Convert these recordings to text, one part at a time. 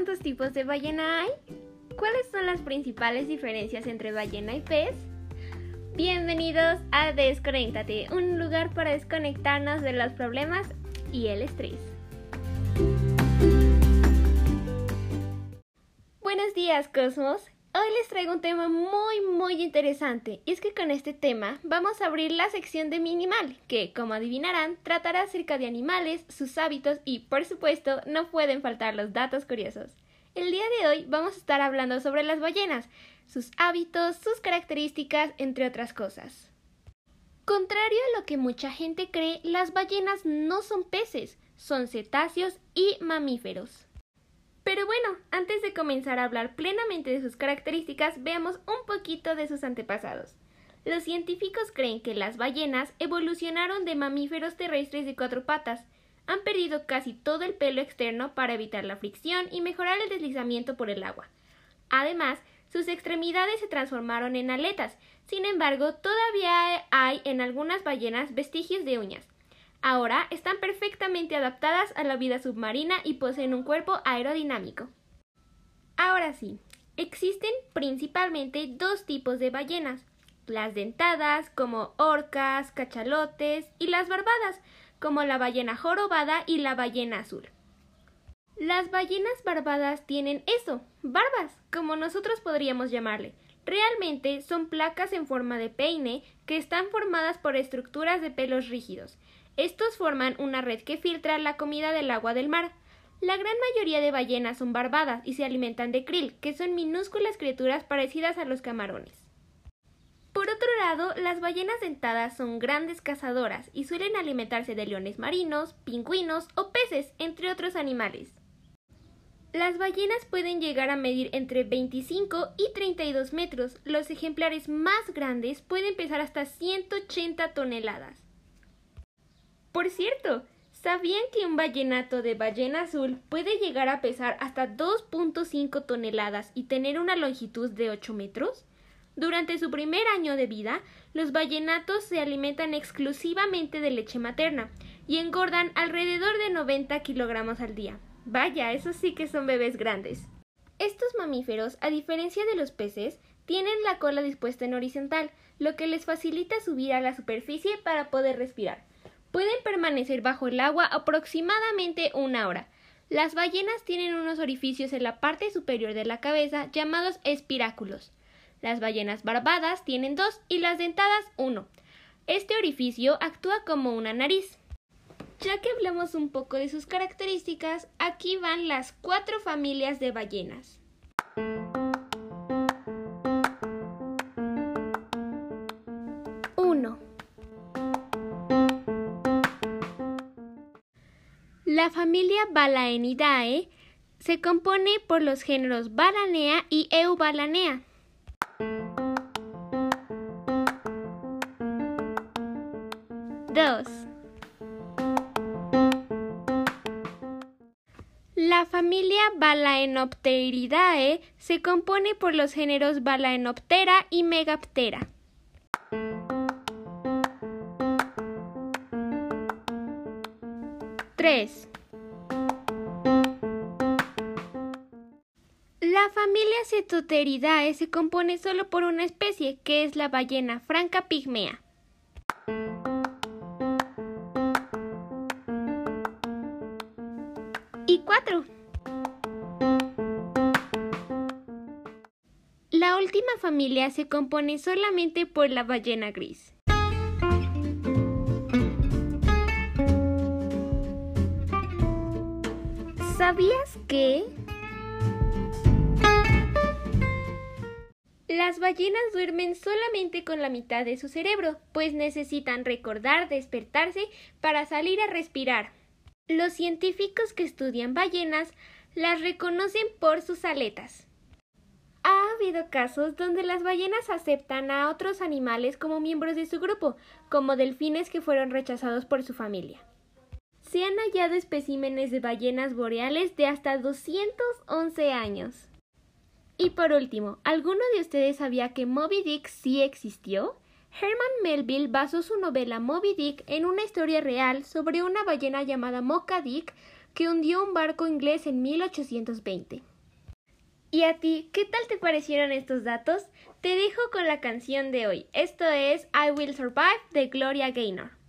cuántos tipos de ballena hay? ¿Cuáles son las principales diferencias entre ballena y pez? Bienvenidos a Desconéctate, un lugar para desconectarnos de los problemas y el estrés. Buenos días, Cosmos. Hoy les traigo un tema muy muy interesante y es que con este tema vamos a abrir la sección de Minimal, que como adivinarán tratará acerca de animales, sus hábitos y por supuesto no pueden faltar los datos curiosos. El día de hoy vamos a estar hablando sobre las ballenas, sus hábitos, sus características, entre otras cosas. Contrario a lo que mucha gente cree, las ballenas no son peces, son cetáceos y mamíferos. Pero bueno, antes de comenzar a hablar plenamente de sus características, veamos un poquito de sus antepasados. Los científicos creen que las ballenas evolucionaron de mamíferos terrestres de cuatro patas. Han perdido casi todo el pelo externo para evitar la fricción y mejorar el deslizamiento por el agua. Además, sus extremidades se transformaron en aletas. Sin embargo, todavía hay en algunas ballenas vestigios de uñas. Ahora están perfectamente adaptadas a la vida submarina y poseen un cuerpo aerodinámico. Ahora sí, existen principalmente dos tipos de ballenas, las dentadas como orcas, cachalotes y las barbadas como la ballena jorobada y la ballena azul. Las ballenas barbadas tienen eso, barbas, como nosotros podríamos llamarle. Realmente son placas en forma de peine que están formadas por estructuras de pelos rígidos estos forman una red que filtra la comida del agua del mar. La gran mayoría de ballenas son barbadas y se alimentan de krill, que son minúsculas criaturas parecidas a los camarones. Por otro lado, las ballenas dentadas son grandes cazadoras y suelen alimentarse de leones marinos, pingüinos o peces, entre otros animales. Las ballenas pueden llegar a medir entre 25 y 32 metros. Los ejemplares más grandes pueden pesar hasta 180 toneladas. Por cierto, ¿sabían que un ballenato de ballena azul puede llegar a pesar hasta 2.5 toneladas y tener una longitud de 8 metros? Durante su primer año de vida, los ballenatos se alimentan exclusivamente de leche materna y engordan alrededor de 90 kilogramos al día. Vaya, esos sí que son bebés grandes. Estos mamíferos, a diferencia de los peces, tienen la cola dispuesta en horizontal, lo que les facilita subir a la superficie para poder respirar. Pueden permanecer bajo el agua aproximadamente una hora. Las ballenas tienen unos orificios en la parte superior de la cabeza llamados espiráculos. Las ballenas barbadas tienen dos y las dentadas uno. Este orificio actúa como una nariz. Ya que hablamos un poco de sus características, aquí van las cuatro familias de ballenas. La familia Balaenidae se compone por los géneros Balanea y Eubalanea. La familia Balaenopteridae se compone por los géneros Balaenoptera y Megaptera. 3. Familia Cetoteridae se compone solo por una especie, que es la ballena franca pigmea. Y 4. La última familia se compone solamente por la ballena gris. ¿Sabías que las ballenas duermen solamente con la mitad de su cerebro, pues necesitan recordar despertarse para salir a respirar? Los científicos que estudian ballenas las reconocen por sus aletas. Ha habido casos donde las ballenas aceptan a otros animales como miembros de su grupo, como delfines que fueron rechazados por su familia se han hallado especímenes de ballenas boreales de hasta 211 años. Y por último, ¿alguno de ustedes sabía que Moby Dick sí existió? Herman Melville basó su novela Moby Dick en una historia real sobre una ballena llamada Mocha Dick que hundió un barco inglés en 1820. ¿Y a ti, qué tal te parecieron estos datos? Te dejo con la canción de hoy. Esto es I Will Survive de Gloria Gaynor.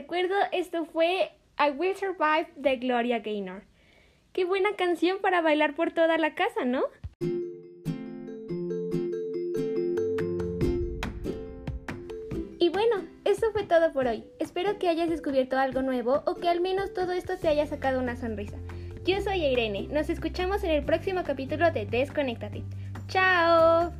Recuerdo, esto fue I Will Survive de Gloria Gaynor. Qué buena canción para bailar por toda la casa, ¿no? Y bueno, eso fue todo por hoy. Espero que hayas descubierto algo nuevo o que al menos todo esto te haya sacado una sonrisa. Yo soy Irene, nos escuchamos en el próximo capítulo de Desconectate. ¡Chao!